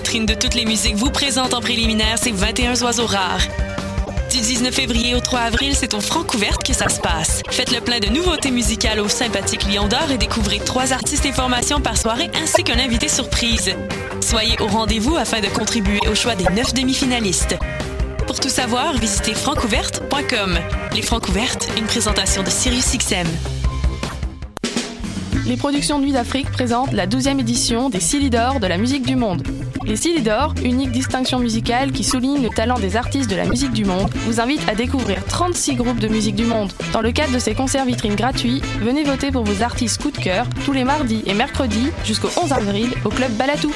vitrine de toutes les musiques vous présente en préliminaire ces 21 oiseaux rares. Du 19 février au 3 avril, c'est au Francouverte que ça se passe. Faites le plein de nouveautés musicales au sympathique Lion d'Or et découvrez trois artistes et formations par soirée ainsi qu'un invité surprise. Soyez au rendez-vous afin de contribuer au choix des neuf demi-finalistes. Pour tout savoir, visitez francouverte.com. Les Francouvertes, une présentation de SiriusXM. Les productions Nuit d'Afrique présentent la 12e édition des Silidor de la musique du monde. Les Silidor, unique distinction musicale qui souligne le talent des artistes de la musique du monde, vous invitent à découvrir 36 groupes de musique du monde. Dans le cadre de ces concerts vitrines gratuits, venez voter pour vos artistes coup de cœur tous les mardis et mercredis jusqu'au 11 avril au club Balatou.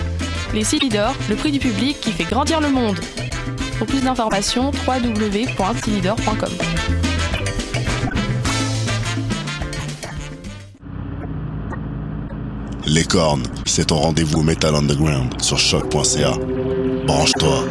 Les Silidor, le prix du public qui fait grandir le monde. Pour plus d'informations, www.silidor.com. Les cornes, c'est ton rendez-vous Metal Underground sur choc.ca. Branche-toi.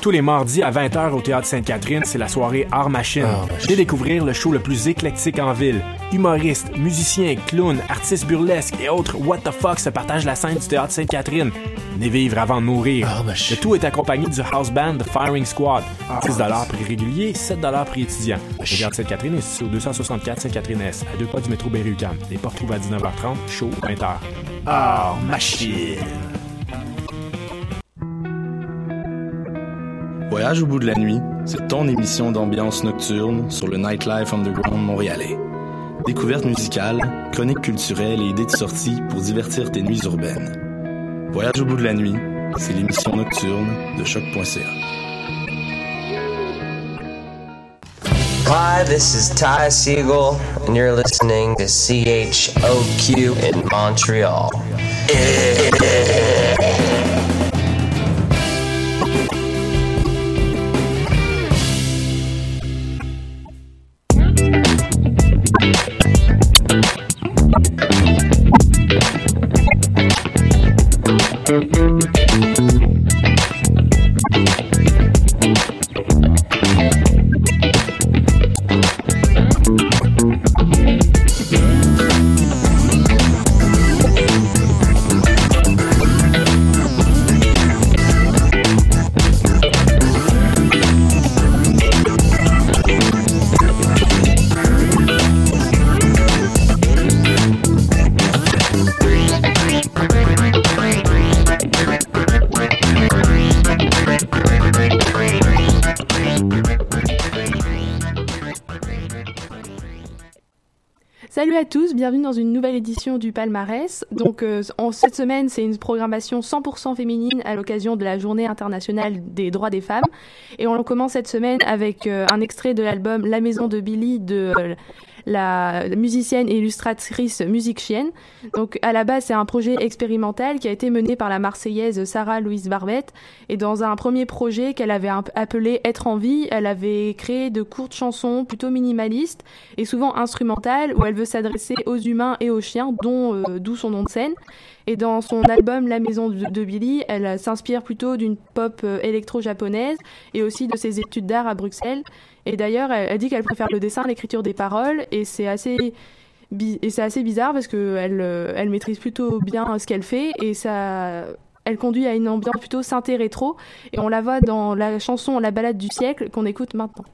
Tous les mardis à 20h au Théâtre Sainte-Catherine, c'est la soirée Art Machine. Venez découvrir le show le plus éclectique en ville. Humoristes, musiciens, clowns, artistes burlesques et autres what the fuck se partagent la scène du Théâtre Sainte-Catherine. Venez vivre avant de mourir. Le tout est accompagné du house band The Firing Squad. 6 prix régulier, 7 prix étudiant. Le Théâtre Sainte-Catherine est situé au 264 Sainte-Catherine-S, à deux pas du métro Berry-UQAM. Les portes trouvent à 19h30, show 20h. Art Machine. Voyage au bout de la nuit, c'est ton émission d'ambiance nocturne sur le Nightlife Underground montréalais. Découvertes musicales, chroniques culturelles et idées de sortie pour divertir tes nuits urbaines. Voyage au bout de la nuit, c'est l'émission nocturne de choc.ca. Hi, this is Ty Siegel, and you're listening to CHOQ in Montreal. Du Palmarès. Donc euh, en cette semaine, c'est une programmation 100% féminine à l'occasion de la Journée internationale des droits des femmes. Et on commence cette semaine avec euh, un extrait de l'album La maison de Billy de euh, la musicienne et illustratrice Musique Chienne. Donc à la base, c'est un projet expérimental qui a été mené par la Marseillaise Sarah Louise Barbette. Et dans un premier projet qu'elle avait appelé Être en vie, elle avait créé de courtes chansons plutôt minimalistes et souvent instrumentales où elle veut s'adresser aux humains et aux chiens, dont euh, d'où son nom de scène. Et dans son album La Maison de, Billy, elle s'inspire plutôt d'une pop euh, électro-japonaise et aussi de ses études d'art à Bruxelles. Et d'ailleurs, elle, dit qu'elle préfère le dessin l'écriture des paroles, et c'est assez et c'est assez bizarre parce que elle, euh, elle maîtrise plutôt bien ce qu'elle fait et ça elle conduit à une ambiance plutôt synthé rétro et on la voit dans la chanson La balade du siècle qu'on écoute maintenant.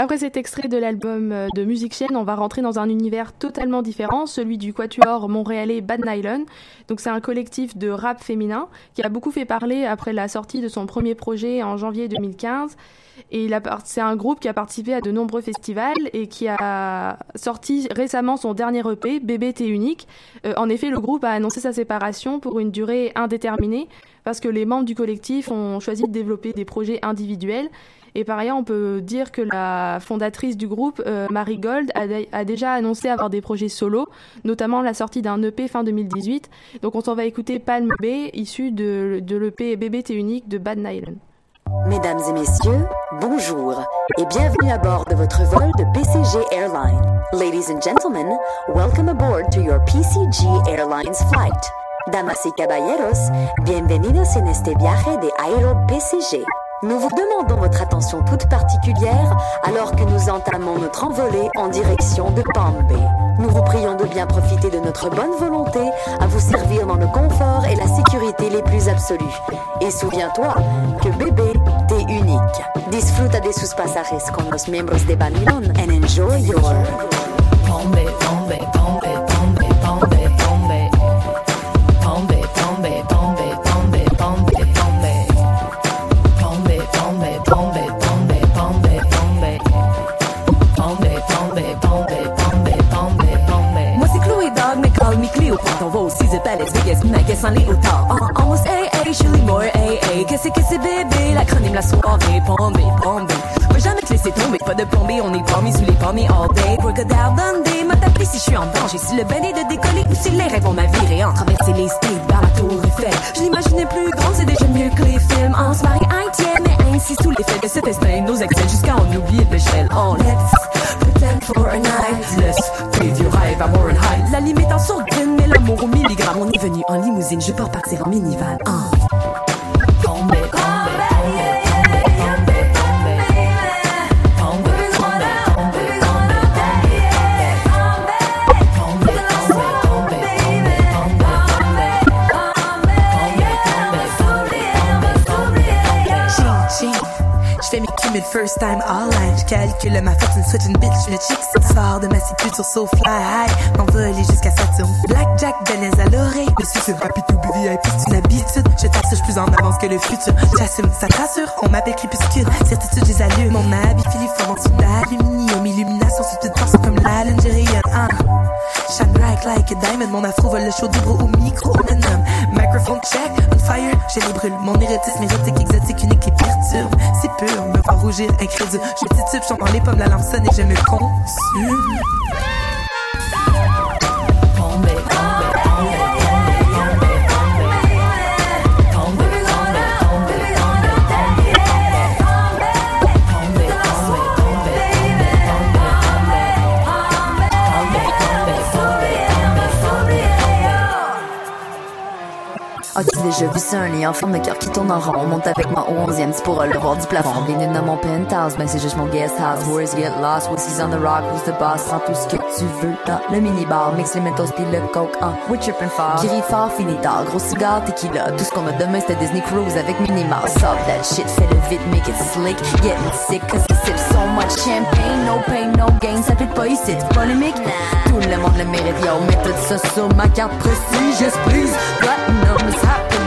Après cet extrait de l'album euh, de Musique Chienne, on va rentrer dans un univers totalement différent, celui du quatuor montréalais Bad Nylon. Donc c'est un collectif de rap féminin qui a beaucoup fait parler après la sortie de son premier projet en janvier 2015. Et c'est un groupe qui a participé à de nombreux festivals et qui a sorti récemment son dernier EP, BBT Unique. Euh, en effet, le groupe a annoncé sa séparation pour une durée indéterminée parce que les membres du collectif ont choisi de développer des projets individuels et par ailleurs, on peut dire que la fondatrice du groupe, euh, Marie Gold, a, déjà annoncé avoir des projets solo, notamment la sortie d'un EP fin 2018. Donc on s'en va écouter Palm B, issu de, de l'EP BBT unique de Bad Nylon. Mesdames et messieurs, bonjour et bienvenue à bord de votre vol de PCG Airlines. Ladies and gentlemen, welcome aboard to your PCG Airlines flight. Damas y caballeros, bienvenidos en este viaje de Aero PCG. Nous vous demandons votre attention toute particulière alors que nous entamons notre envolée en direction de Palm. Nous vous prions de bien profiter de notre bonne volonté à vous servir dans le confort et la sécurité les plus absolus. Et souviens-toi que bébé, t'es unique. Disfruta de sus pasajes con los miembros de Babylon and enjoy your... Palm Bay, Palm. Alex Vegas, Megas en Léotard. En, en AA, je suis more AA. Qu'est-ce que c'est bébé? La chronique, la soirée, pombé, pombé. Va jamais te laisser tomber, pas de plombé, on est palmé sous les palmiers all day. Crocodile Dundee m'a tapé si je suis en danger. Si le ben est de décoller ou si les rêves vont m'avirer en traverser les states dans la tour Eiffel. Je l'imaginais plus grand, c'est déjà mieux que les films. On se marie un mais ainsi sous l'effet de cet instinct, nos excès jusqu'à en oublier l'échelle. Oh, let's pretend for a night. Let's rêve La limite en sourdine, mais l'amour au milligramme. On est venu en limousine, je peux repartir en minivan. Oh. First time all line. Je calcule ma fortune, switch une bitch, le chick sort de ma cité sur so fly. M'envoler jusqu'à Saturne. Blackjack, Benez à l'oreille. Le succès rapide ou VIP, c'est une habitude. Je t'assure plus en avance que le futur. J'assume, ça te rassure, on m'appelle crépuscule. Certitude, j'ai allume. Mon habit filiforme en dessous d'aluminium. Illumination, sur toute force comme la j'ai hein. Shine bright like a diamond. Mon afro vole le chaud du au micro. On me nomme microphone check, on fire. J'ai les brûle. Mon érotisme érotique, exotique, unique et perturbe. C'est pur, me voir rougir, incrédule. Je titube, j'en prends les pommes, la lampe sonne et je me consume. As-tu déjà vu ça, un lit en forme de cœur qui tourne en rond? On monte avec moi au onzième, c'est pour le voir du plafond. Bienvenue dans mon penthouse, mais c'est juste mon guest house. Where's get lost? What's on the rock? Who's the boss? Prends tout ce que tu veux dans le mini-bar. Mix les mentos pis le coke, hein. We trippin' fort. Gris fort, fini tard. Gros cigare, tequila. Tout ce qu'on a demain, c'était Disney Cruise avec Minima. Stop that shit, fais le vite, make it slick. Getting sick, cause I sip so much champagne. No pain, no gain, ça fait pas ici, polémique. Tout le monde le mérite, yo. Mets tout ça sur ma carte prestige, please. Platinum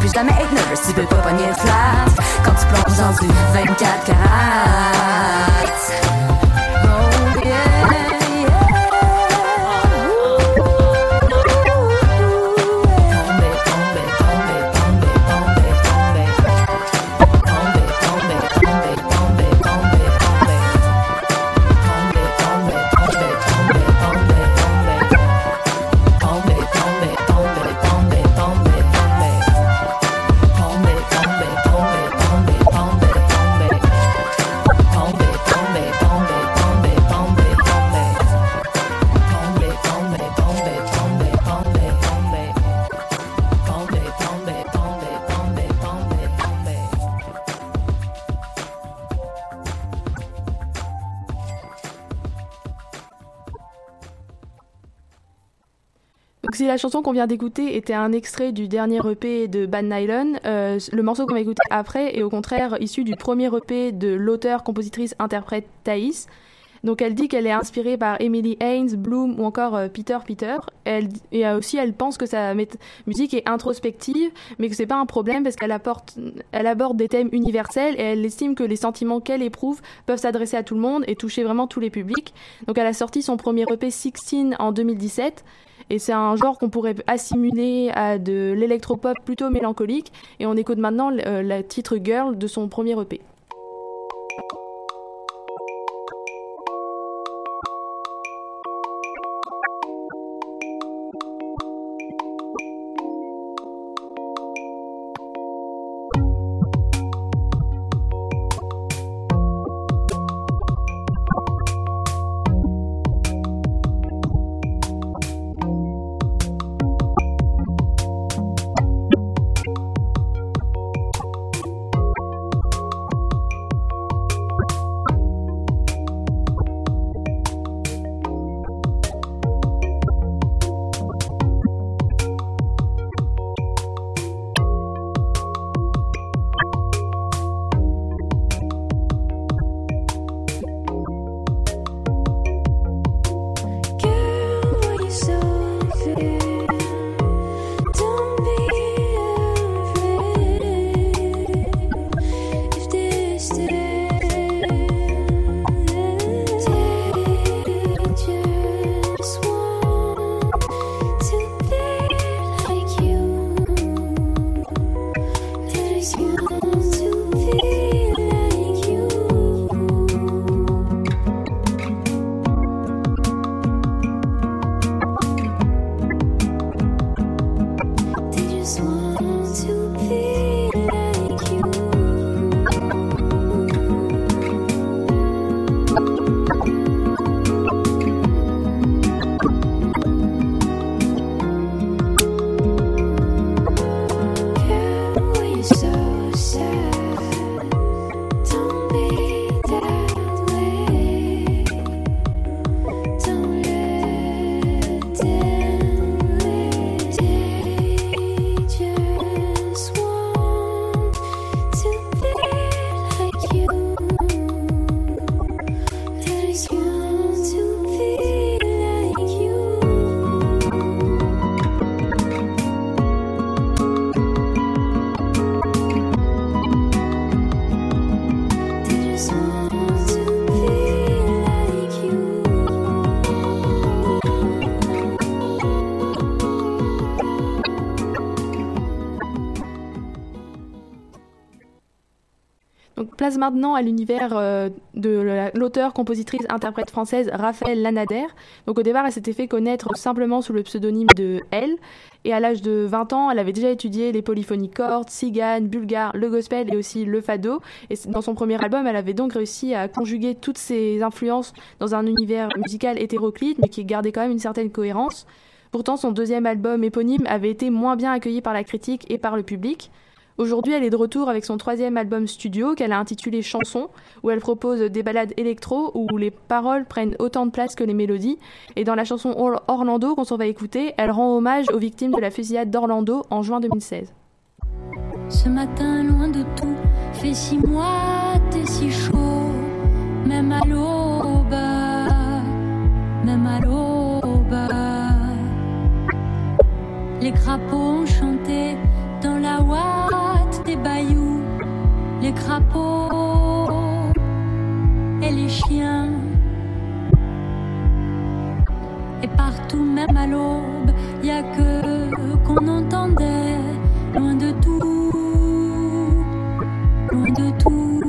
plus jamais être nervous Tu peux pas pogner flat Quand tu plonges dans du 24 carats la chanson qu'on vient d'écouter était un extrait du dernier EP de Bad Nylon, euh, le morceau qu'on va écouter après est au contraire issu du premier EP de l'auteur, compositrice, interprète Thaïs. Donc elle dit qu'elle est inspirée par Emily Haynes, Bloom ou encore euh, Peter Peter. Elle, et aussi elle pense que sa musique est introspective, mais que c'est pas un problème parce qu'elle apporte, elle aborde des thèmes universels et elle estime que les sentiments qu'elle éprouve peuvent s'adresser à tout le monde et toucher vraiment tous les publics. Donc elle a sorti son premier EP 16 en 2017 et c'est un genre qu'on pourrait assimiler à de l'électropop plutôt mélancolique. Et on écoute maintenant le, euh, le titre Girl de son premier EP. Maintenant à l'univers euh, de l'auteur, compositrice, interprète française Raphaël Lanader. Donc, au départ, elle s'était fait connaître simplement sous le pseudonyme de Elle. Et à l'âge de 20 ans, elle avait déjà étudié les polyphonies cordes, cigane, bulgare, le gospel et aussi le fado. Et dans son premier album, elle avait donc réussi à conjuguer toutes ces influences dans un univers musical hétéroclite, mais qui gardait quand même une certaine cohérence. Pourtant, son deuxième album éponyme avait été moins bien accueilli par la critique et par le public. Aujourd'hui, elle est de retour avec son troisième album studio qu'elle a intitulé Chansons, où elle propose des ballades électro où les paroles prennent autant de place que les mélodies. Et dans la chanson Orlando qu'on s'en va écouter, elle rend hommage aux victimes de la fusillade d'Orlando en juin 2016. Ce matin, loin de tout, fait si moite et si chaud, même à l'aube, même à l'aube. Les crapauds ont chanté dans la ouate des bayous, les crapauds et les chiens. Et partout, même à l'aube, y a que qu'on entendait, loin de tout, loin de tout.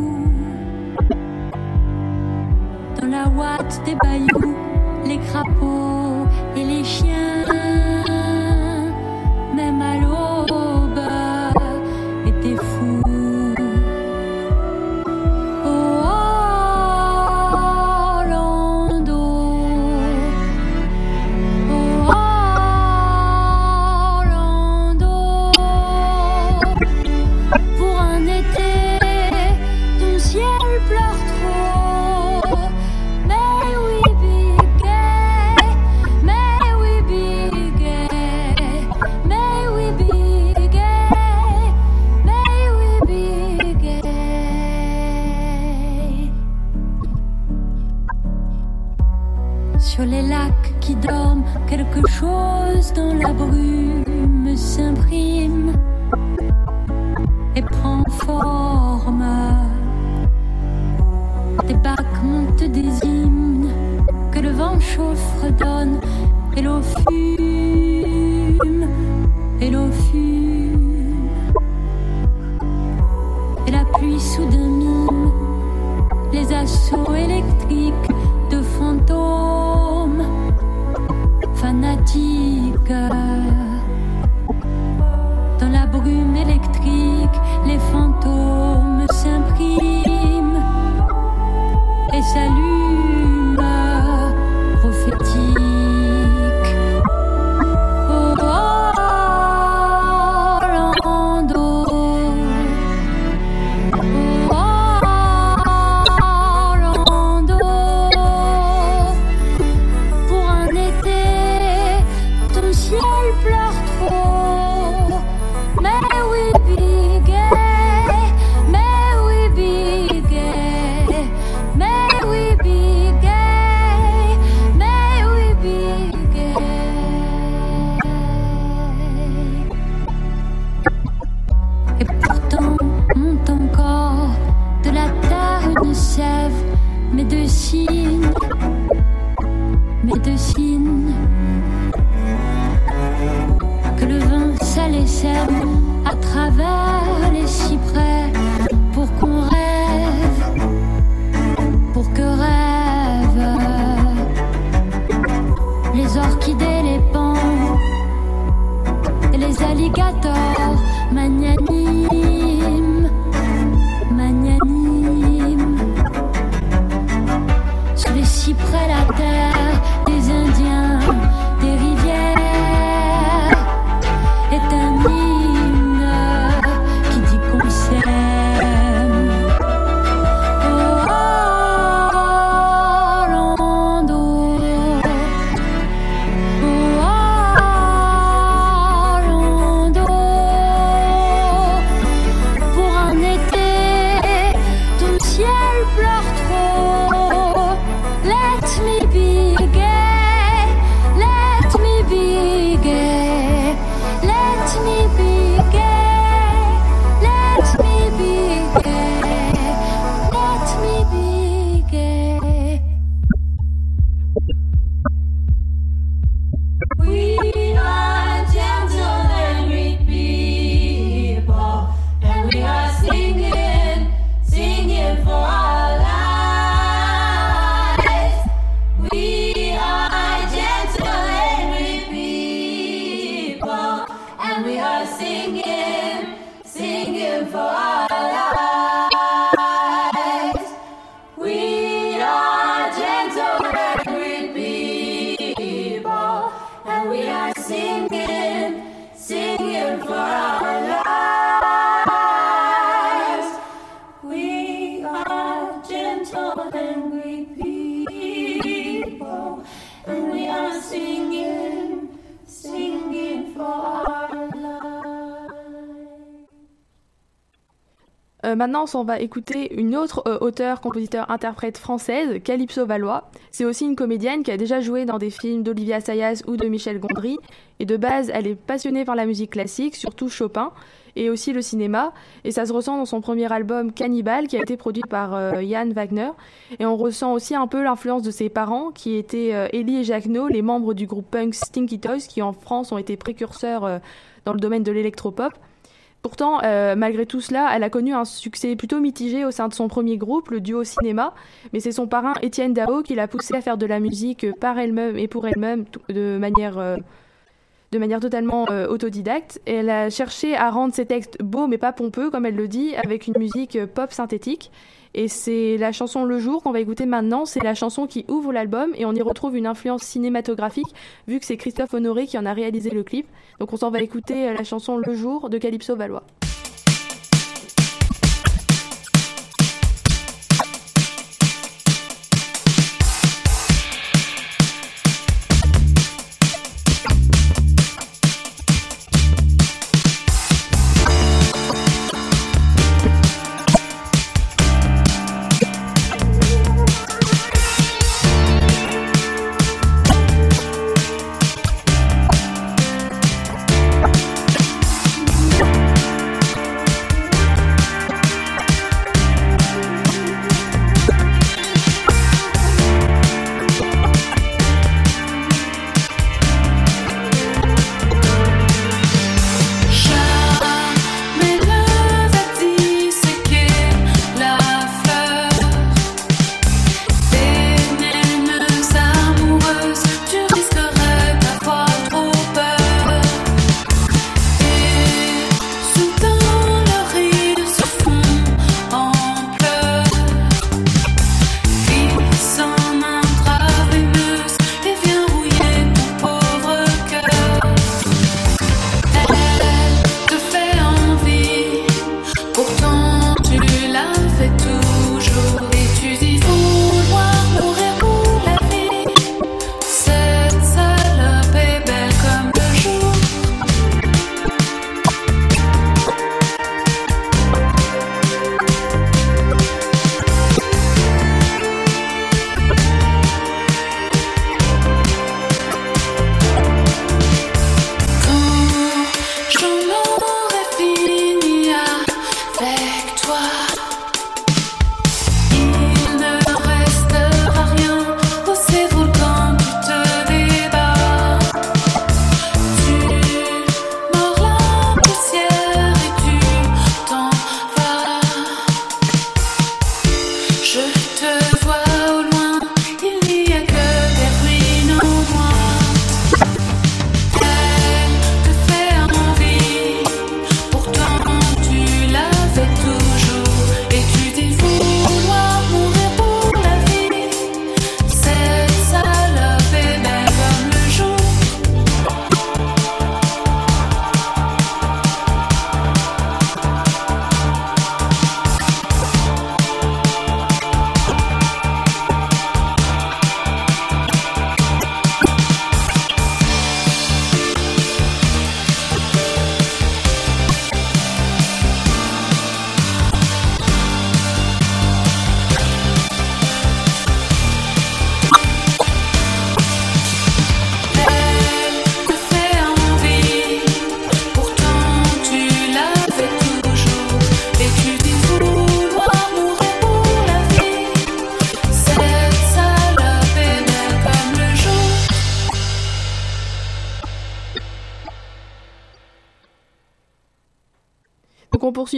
Dans la ouate des bayous, les crapauds et les chiens, les maintenant, on va écouter une autre euh, auteure, compositeur, interprète française, Calypso Valois. C'est aussi une comédienne qui a déjà joué dans des films d'Olivia Sayas ou de Michel Gondry. Et de base, elle est passionnée par la musique classique, surtout Chopin, et aussi le cinéma. Et ça se ressent dans son premier album Cannibal, qui a été produit par euh, Yann Wagner. Et on ressent aussi un peu l'influence de ses parents, qui étaient euh, et Jacques No, les membres du groupe punk Stinky Toys, qui en France ont été précurseurs euh, dans le domaine de l'électropop. Pourtant, euh, malgré tout cela, elle a connu un succès plutôt mitigé au sein de son premier groupe, le duo cinéma, mais c'est son parrain Étienne Dao qui l'a poussée à faire de la musique par elle-même et pour elle-même de manière, euh, de manière totalement euh, autodidacte. Elle a cherché à rendre ses textes beaux mais pas pompeux, comme elle le dit, avec une musique euh, pop synthétique. Et c'est la chanson Le Jour qu'on va écouter maintenant, c'est la chanson qui ouvre l'album et on y retrouve une influence cinématographique vu que c'est Christophe Honoré qui en a réalisé le clip. Donc on s'en va écouter euh, la chanson Le Jour de Calypso Valois.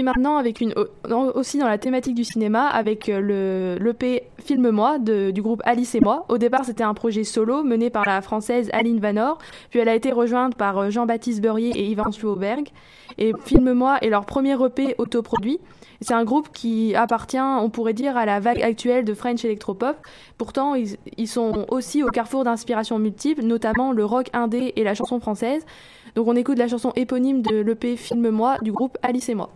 Maintenant aussi dans la thématique du cinéma avec euh, le l'EP Filme-moi du groupe Alice et moi. Au départ, c'était un projet solo mené par la française Aline Vanor, puis elle a été rejointe par euh, Jean-Baptiste Beurrier et Yvan Schloberg. Et Filme-moi est leur premier EP autoproduit. C'est un groupe qui appartient, on pourrait dire, à la vague actuelle de French Electropop. Pourtant, ils, ils sont aussi au carrefour d'inspirations multiples, notamment le rock indé et la chanson française. Donc on écoute la chanson éponyme de l'EP Filme-moi du groupe Alice et moi.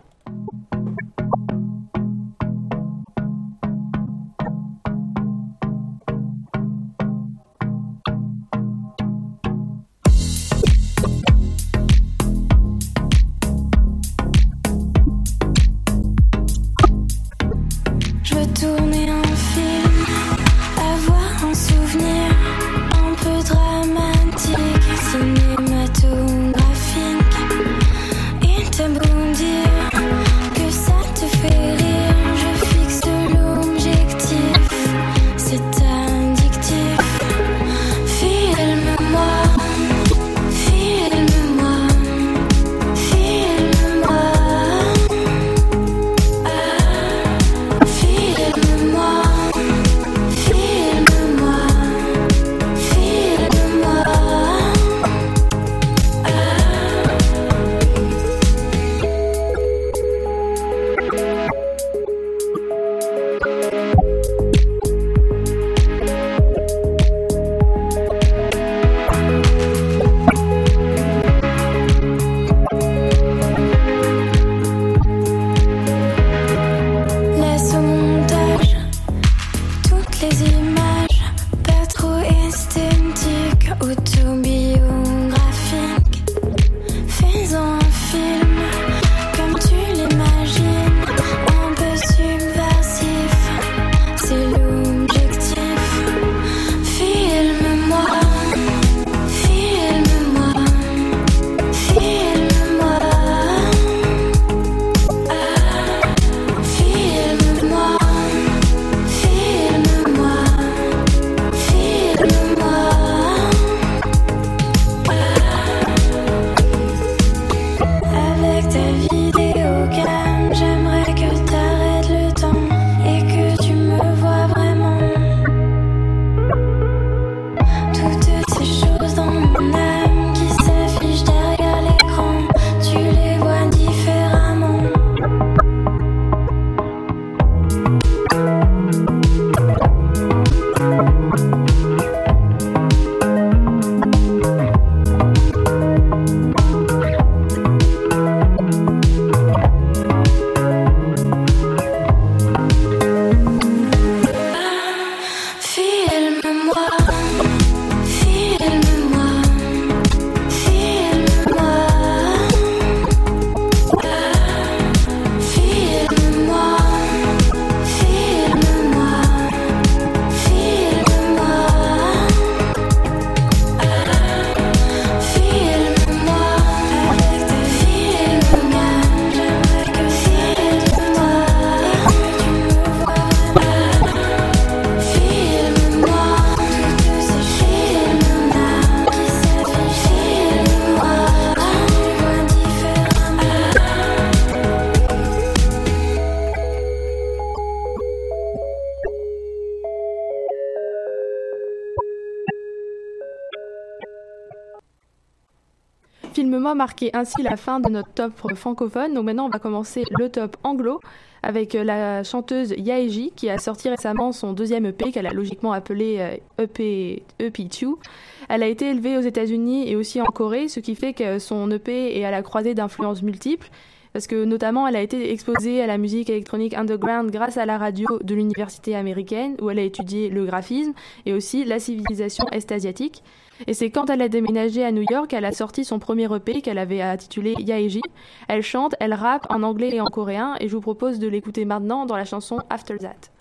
Marquait ainsi la fin de notre top francophone. Donc maintenant, on va commencer le top anglo avec euh, la chanteuse Yaeji qui a sorti récemment son deuxième EP qu'elle a logiquement appelé euh, EP, EP2. Elle a été élevée aux États-Unis et aussi en Corée, ce qui fait que son EP est à la croisée d'influences multiples. Parce que notamment, elle a été exposée à la musique électronique underground grâce à la radio de l'université américaine, où elle a étudié le graphisme et aussi la civilisation est-asiatique. Et c'est quand elle a déménagé à New York qu'elle a sorti son premier EP qu'elle avait intitulé Yaeji. Elle chante, elle rappe en anglais et en coréen, et je vous propose de l'écouter maintenant dans la chanson After That.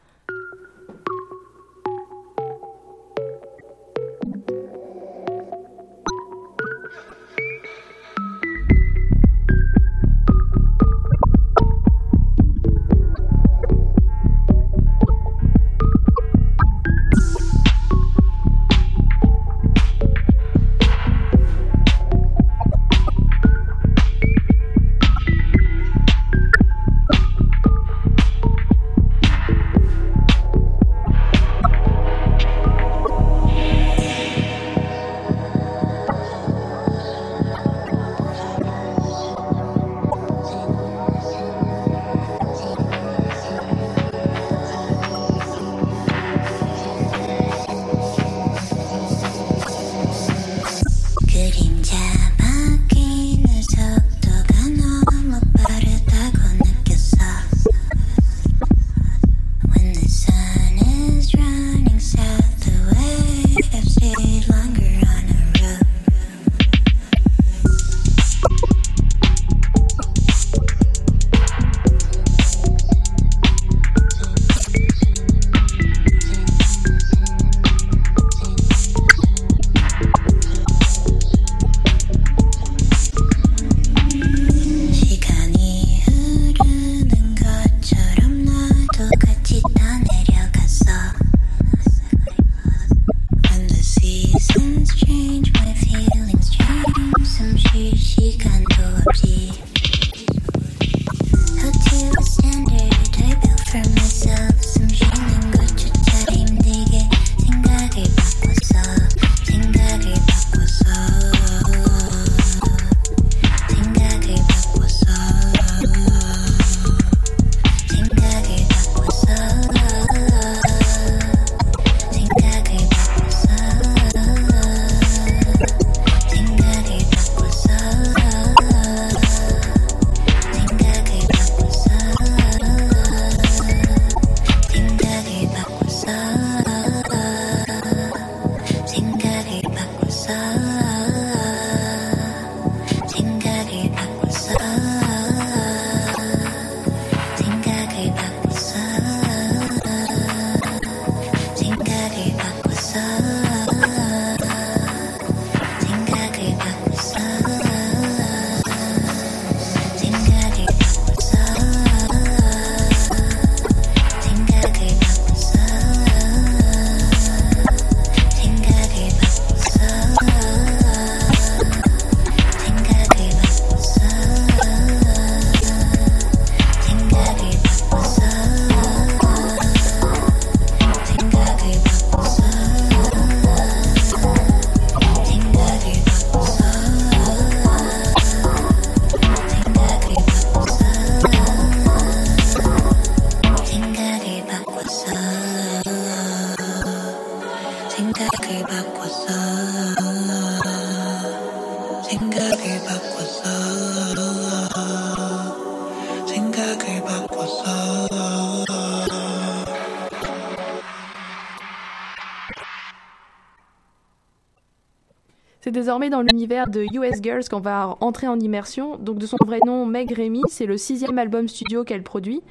Dans l'univers de US Girls qu'on va entrer en immersion. Donc de son vrai nom, Meg Remy, c'est le sixième album studio qu'elle produit,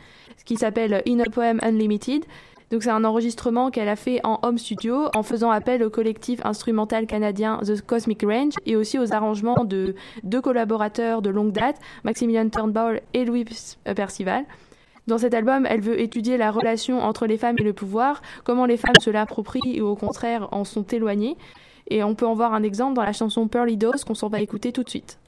qui s'appelle In a Poem Unlimited. Donc c'est un enregistrement qu'elle a fait en home studio en faisant appel au collectif instrumental canadien The Cosmic Range et aussi aux arrangements de deux collaborateurs de longue date, Maximilian Turnbull et Louis Percival. Dans cet album, elle veut étudier la relation entre les femmes et le pouvoir, comment les femmes se l'approprient ou au contraire en sont éloignées. Et on peut en voir un exemple dans la chanson Pearly Dose qu'on s'en va écouter tout de suite.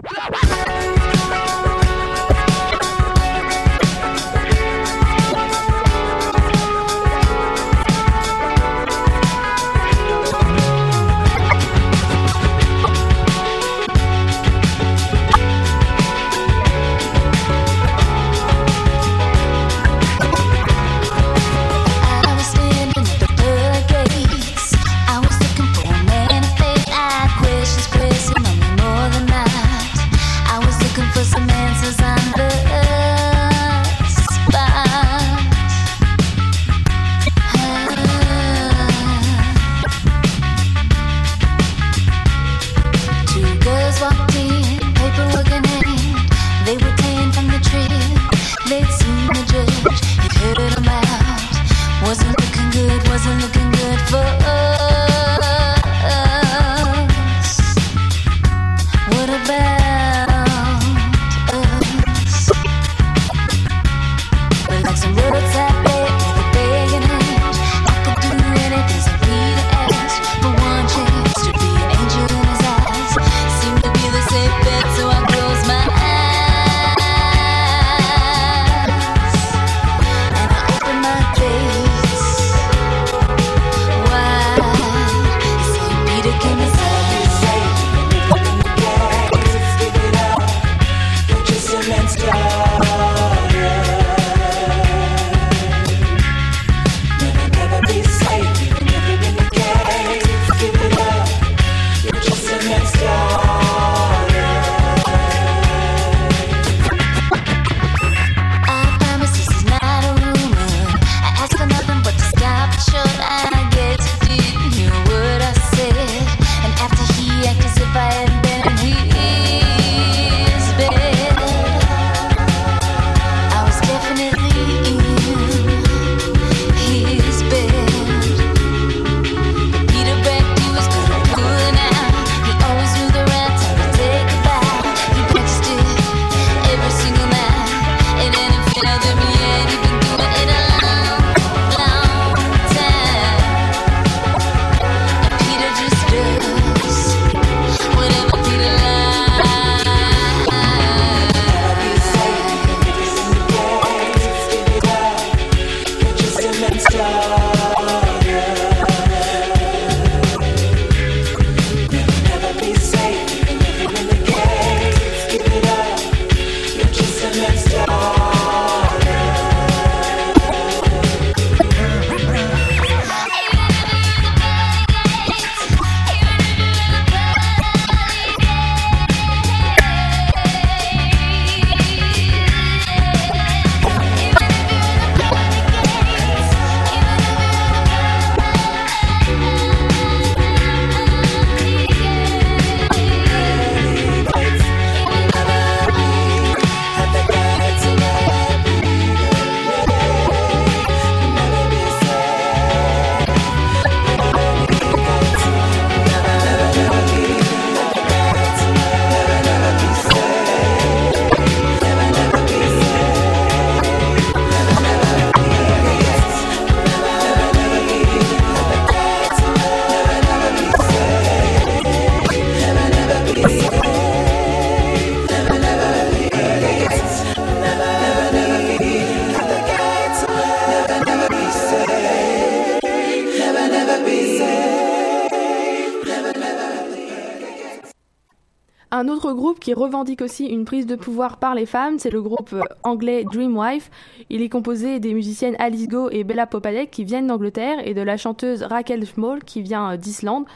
Autre groupe qui revendique aussi une prise de pouvoir par les femmes, c'est le groupe euh, anglais Dreamwife. Il est composé des musiciennes Alice Go et Bella Popadek qui viennent d'Angleterre et de la chanteuse Raquel Schmoll qui vient euh, d'Islande.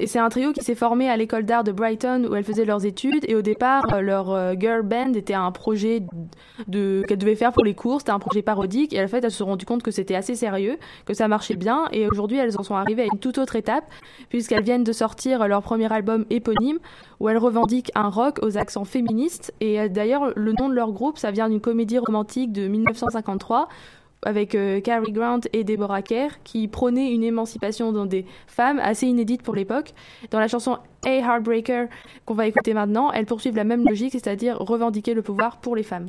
Et c'est un trio qui s'est formé à l'école d'art de Brighton où elles faisaient leurs études. Et au départ, euh, leur euh, girl band était un projet qu'elles devaient faire pour les cours. C'était un projet parodique. Et en fait, elles se sont rendues compte que c'était assez sérieux, que ça marchait bien. Et aujourd'hui, elles en sont arrivées à une toute autre étape puisqu'elles viennent de sortir leur premier album éponyme où elles revendiquent un rock aux accents féministes. Et euh, d'ailleurs, le nom de leur groupe, ça vient d'une comédie romantique de 1953 avec euh, Cary Grant et Deborah Kerr qui prônaient une émancipation dans des femmes assez inédite pour l'époque. Dans la chanson Hey Heartbreaker qu'on va écouter maintenant, elles poursuivent la même logique, c'est-à-dire revendiquer le pouvoir pour les femmes.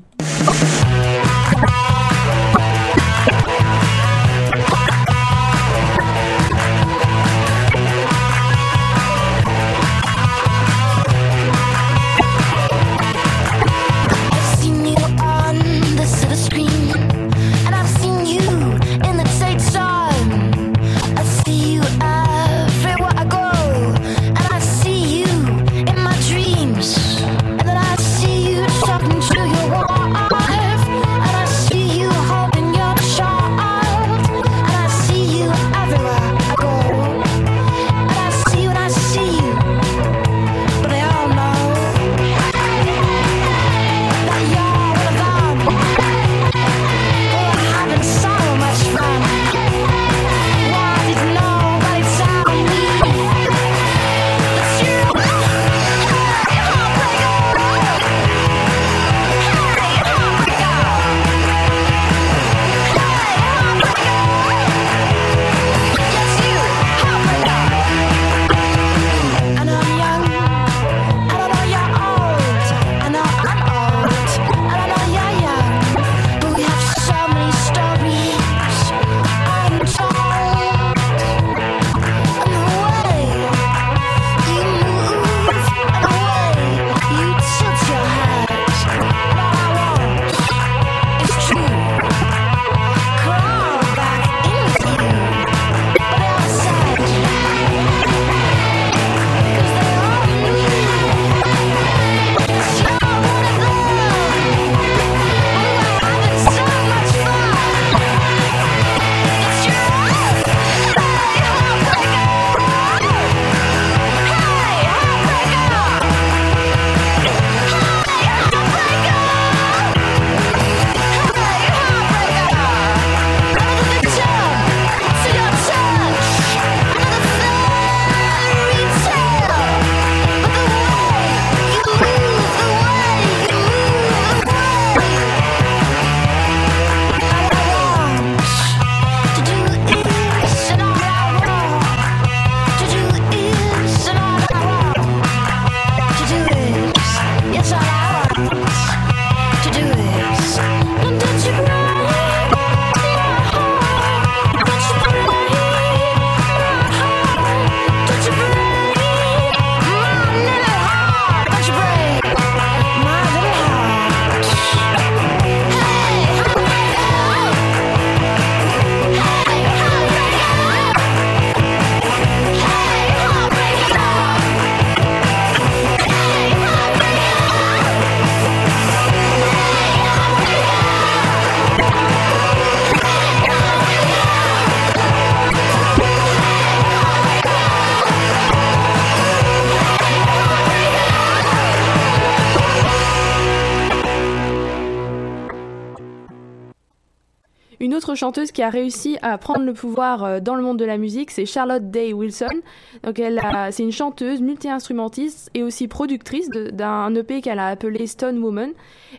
Chanteuse qui a réussi à prendre le pouvoir euh, dans le monde de la musique, c'est Charlotte Day Wilson. Donc elle c'est une chanteuse, multi-instrumentiste et aussi productrice d'un EP qu'elle a appelé Stone Woman.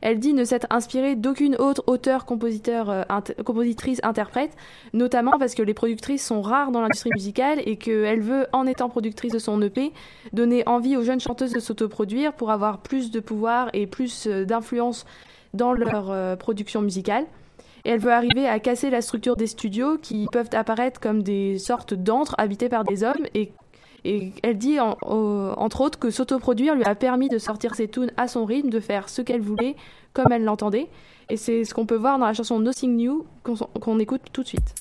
Elle dit ne s'être inspirée d'aucune autre auteur, compositeur, euh, int- compositrice, interprète, notamment parce que les productrices sont rares dans l'industrie musicale et qu'elle veut, en étant productrice de son EP, donner envie aux jeunes chanteuses de s'autoproduire pour avoir plus de pouvoir et plus euh, d'influence dans leur production musicale. Elle veut arriver à casser la structure des studios qui peuvent apparaître comme des sortes d'antres habités par des hommes. Et, elle dit, entre autres, que s'autoproduire lui a permis de sortir ses tunes à son rythme, de faire ce qu'elle voulait, comme elle l'entendait. Et c'est ce qu'on peut voir dans la chanson Nothing New qu'on écoute tout de suite.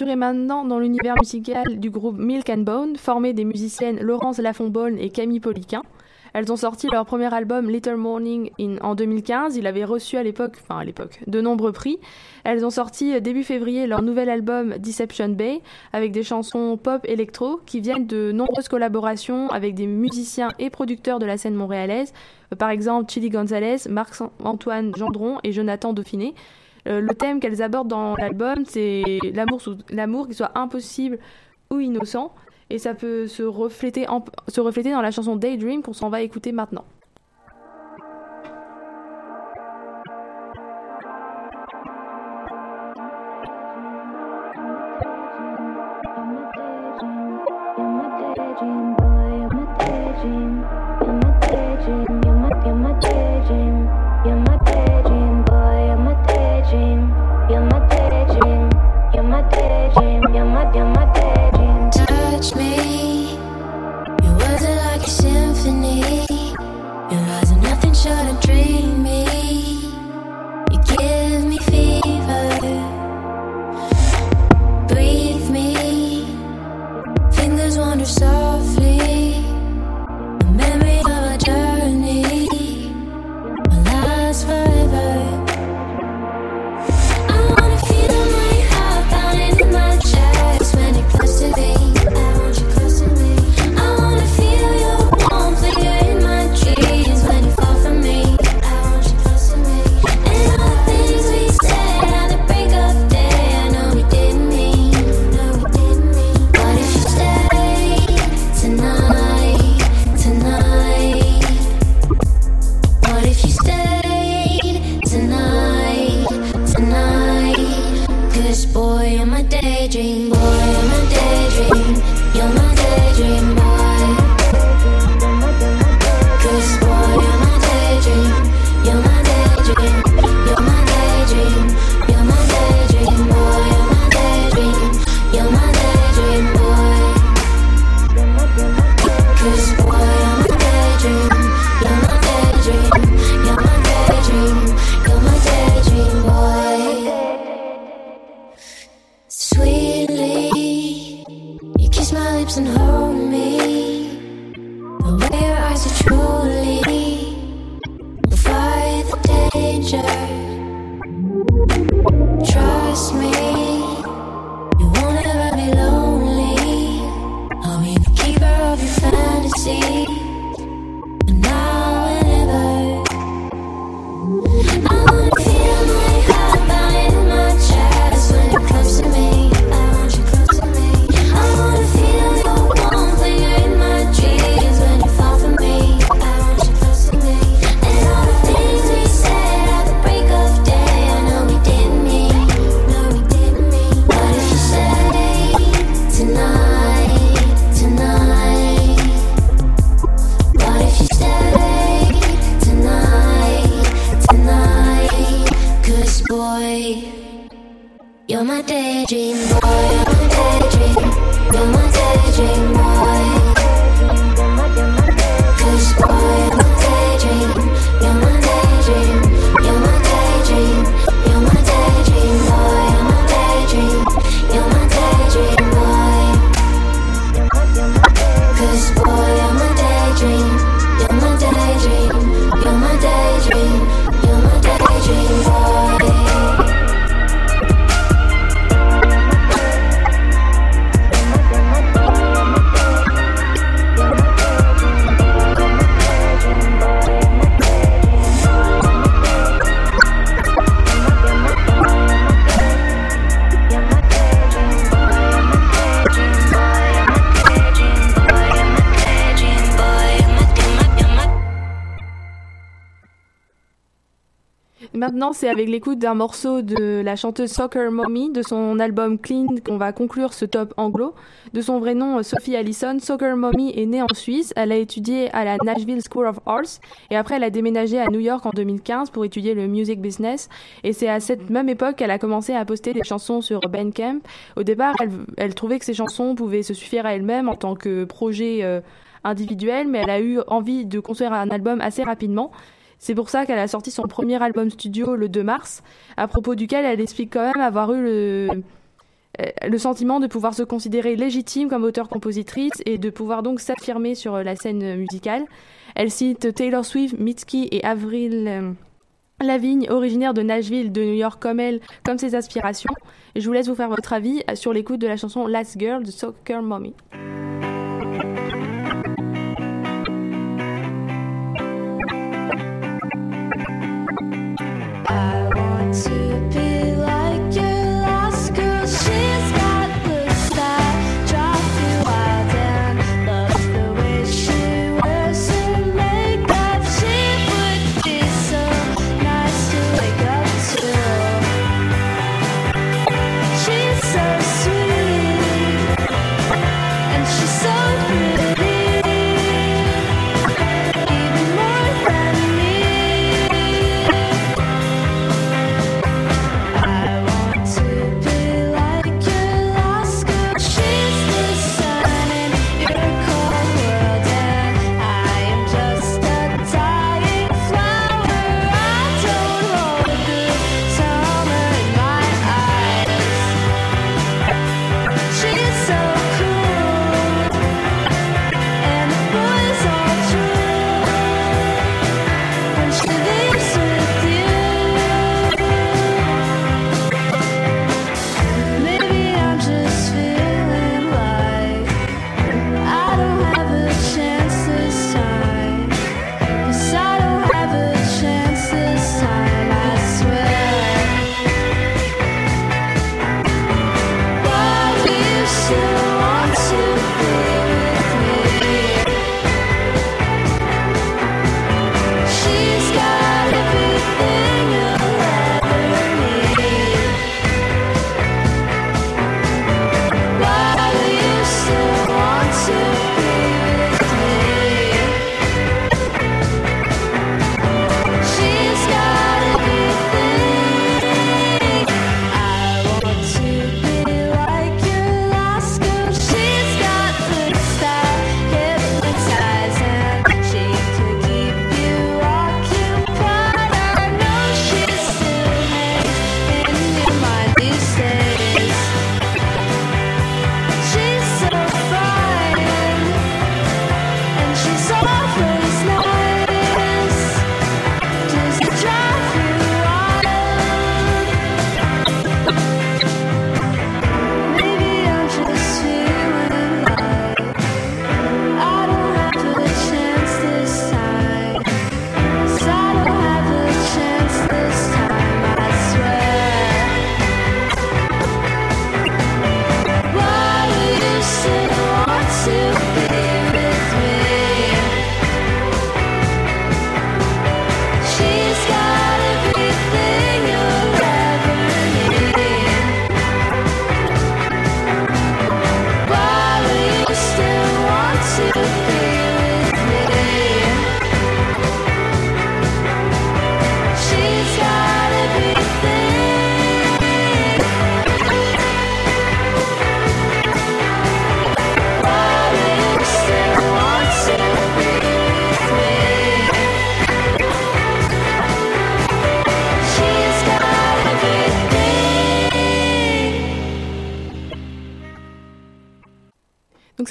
Arthur est maintenant dans l'univers musical du groupe Milk and Bone, formé des musiciennes Laurence Lafonbonne et Camille Poliquin. Elles ont sorti leur premier album Little Morning en 2015. Il avait reçu à l'époque, enfin à l'époque, de nombreux prix. Elles ont sorti euh, début février leur nouvel album Deception Bay avec des chansons pop électro qui viennent de nombreuses collaborations avec des musiciens et producteurs de la scène montréalaise, euh, par exemple Chili Gonzalez, Marc-Antoine Gendron et Jonathan Dauphiné, euh, le thème qu'elles abordent dans l'album, c'est l'amour, l'amour qui soit impossible ou innocent, et ça peut se refléter dans la chanson Daydream qu'on s'en va écouter maintenant. C'est avec l'écoute d'un morceau de la chanteuse Soccer Mommy de son album Clean qu'on va conclure ce top anglo. De son vrai nom, Sophie Allison, Soccer Mommy est née en Suisse. Elle a étudié à la Nashville School of Arts et après elle a déménagé à New York en 2015 pour étudier le music business. Et c'est à cette même époque qu'elle a commencé à poster des chansons sur Bandcamp. Au départ, elle, elle trouvait que ses chansons pouvaient se suffire à elle-même en tant que projet euh, individuel, mais elle a eu envie de construire un album assez rapidement. C'est pour ça qu'elle a sorti son premier album studio le 2 mars, à propos duquel elle explique quand même avoir eu le, euh, le sentiment de pouvoir se considérer légitime comme auteure-compositrice et de pouvoir donc s'affirmer sur la scène musicale. Elle cite Taylor Swift, Mitski et Avril euh, Lavigne, originaire de Nashville, de New York comme elle, comme ses aspirations. Je vous laisse vous faire votre avis sur l'écoute de la chanson Last Girl de Soccer Mommy.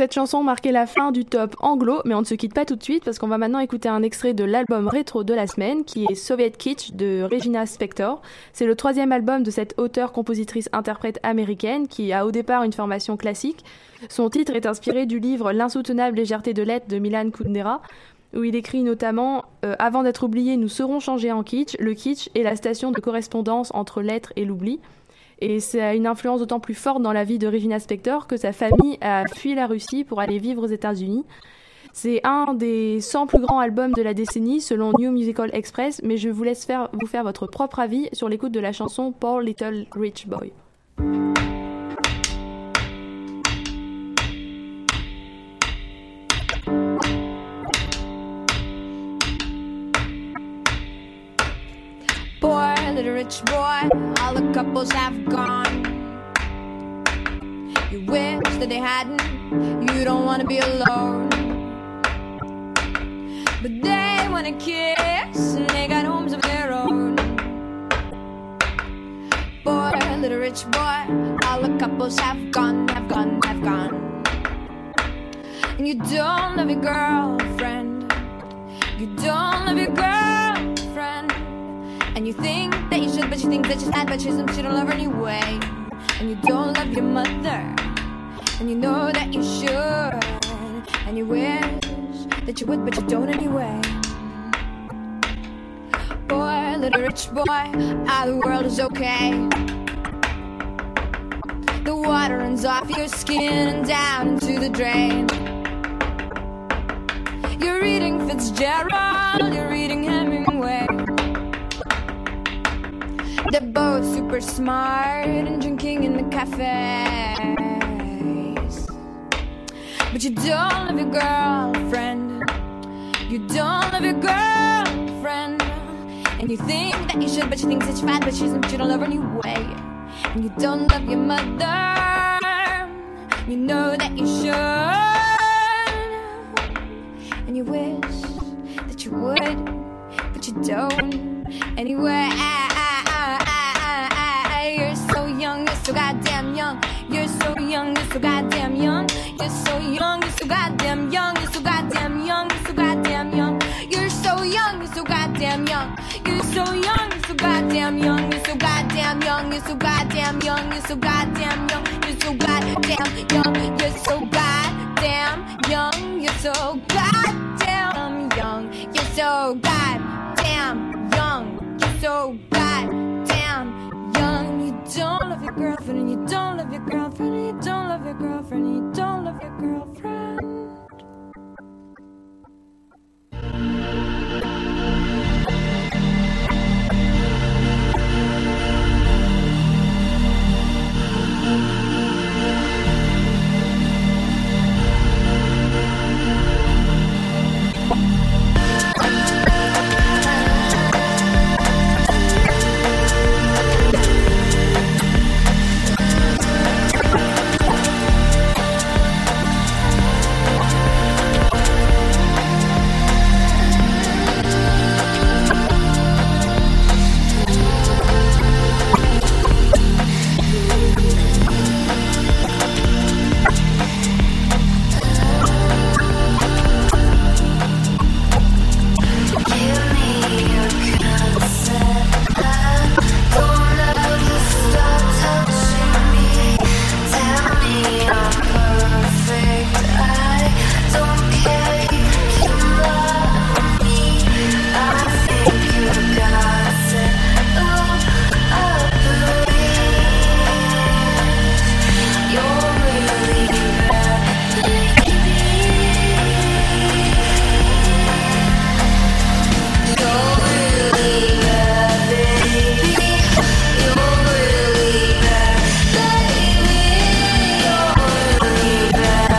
Cette chanson marquait la fin du top anglo, mais on ne se quitte pas tout de suite parce qu'on va maintenant écouter un extrait de l'album rétro de la semaine qui est Soviet Kitsch de Regina Spektor. C'est le troisième album de cette auteure, compositrice, interprète américaine qui a au départ une formation classique. Son titre est inspiré du livre L'insoutenable légèreté de l'être de Milan Kundera où il écrit notamment euh, Avant d'être oublié, nous serons changés en kitsch. Le kitsch est la station de correspondance entre l'être et l'oubli. Et ça a une influence d'autant plus forte dans la vie de Regina Spektor que sa famille a fui la Russie pour aller vivre aux États-Unis. C'est un des 100 plus grands albums de la décennie selon New Musical Express, mais je vous laisse vous faire votre propre avis sur l'écoute de la chanson Poor Little Rich Boy. Rich boy, all the couples have gone. You wish that they hadn't, you don't wanna be alone. But they wanna kiss, and they got homes of their own. Poor little rich boy, all the couples have gone, have gone, have gone. And you don't love your girlfriend, you don't love your girlfriend. You think that you should, but you think that she's sad, but she's she don't love her anyway. And you don't love your mother, and you know that you should. And you wish that you would, but you don't anyway. Boy, little rich boy, ah, the world is okay. The water runs off your skin and down into the drain. You're reading Fitzgerald, you're reading Hemingway. They're both super smart and drinking in the cafes. But you don't love your girlfriend. You don't love your girlfriend. And you think that you should, but she thinks you're fat, but she's but you don't love her anyway. And you don't love your mother. You know that you should. And you wish that you would, but you don't. Anyway, so goddamn young. You're so young, you're so goddamn young. You're so young, you're so goddamn young. You're so goddamn young, you're so goddamn young. You're so young, you're so goddamn young. You're so young, you're so goddamn young. You're so goddamn young, you're so goddamn young. You're so goddamn young, you're so goddamn young. You're so goddamn young. You're so goddamn young. You're so goddamn young. You're so goddamn young. You don't love your girlfriend, and you don't love your girlfriend, and you don't love your girlfriend, and you don't love your girlfriend.